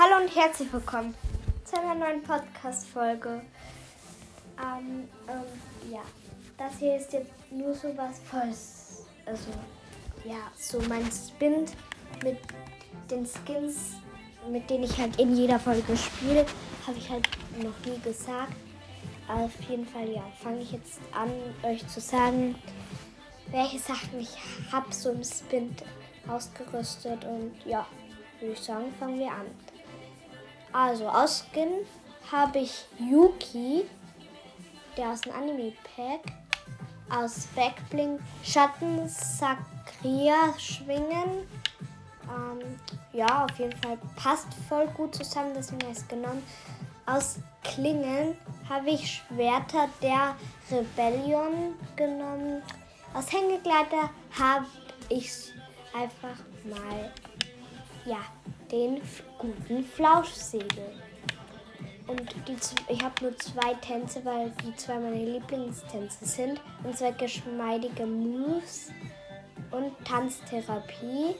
Hallo und herzlich willkommen zu einer neuen Podcast-Folge. Ähm, ähm, ja, das hier ist jetzt nur so was Volles. Also, ja, so mein Spin mit den Skins, mit denen ich halt in jeder Folge spiele, habe ich halt noch nie gesagt. Auf jeden Fall, ja, fange ich jetzt an, euch zu sagen, welche Sachen ich habe so im Spin ausgerüstet. Und ja, würde ich sagen, fangen wir an. Also aus Skin habe ich Yuki, der aus dem Anime-Pack. Aus Backbling Schatten Sakria schwingen. Ähm, ja, auf jeden Fall passt voll gut zusammen, deswegen habe ich es genommen. Aus Klingen habe ich Schwerter der Rebellion genommen. Aus Hängegleiter habe ich einfach mal, ja, den guten Flauschsegel. Und die, ich habe nur zwei Tänze, weil die zwei meine Lieblingstänze sind. Und zwar geschmeidige Moves und Tanztherapie.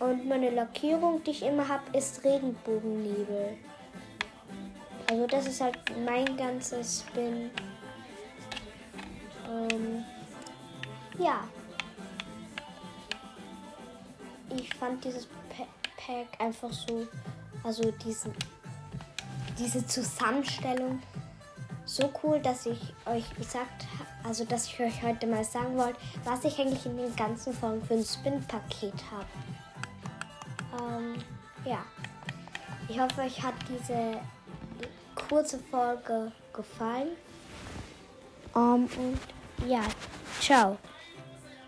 Und meine Lackierung, die ich immer habe, ist Regenbogennebel. Also das ist halt mein ganzes Spin. Ähm, ja. Ich fand dieses Pack einfach so, also diesen, diese Zusammenstellung so cool, dass ich euch gesagt also dass ich euch heute mal sagen wollte, was ich eigentlich in den ganzen Folgen für ein Spin-Paket habe. Ähm, ja. Ich hoffe, euch hat diese kurze Folge gefallen. Um, und ja, ciao.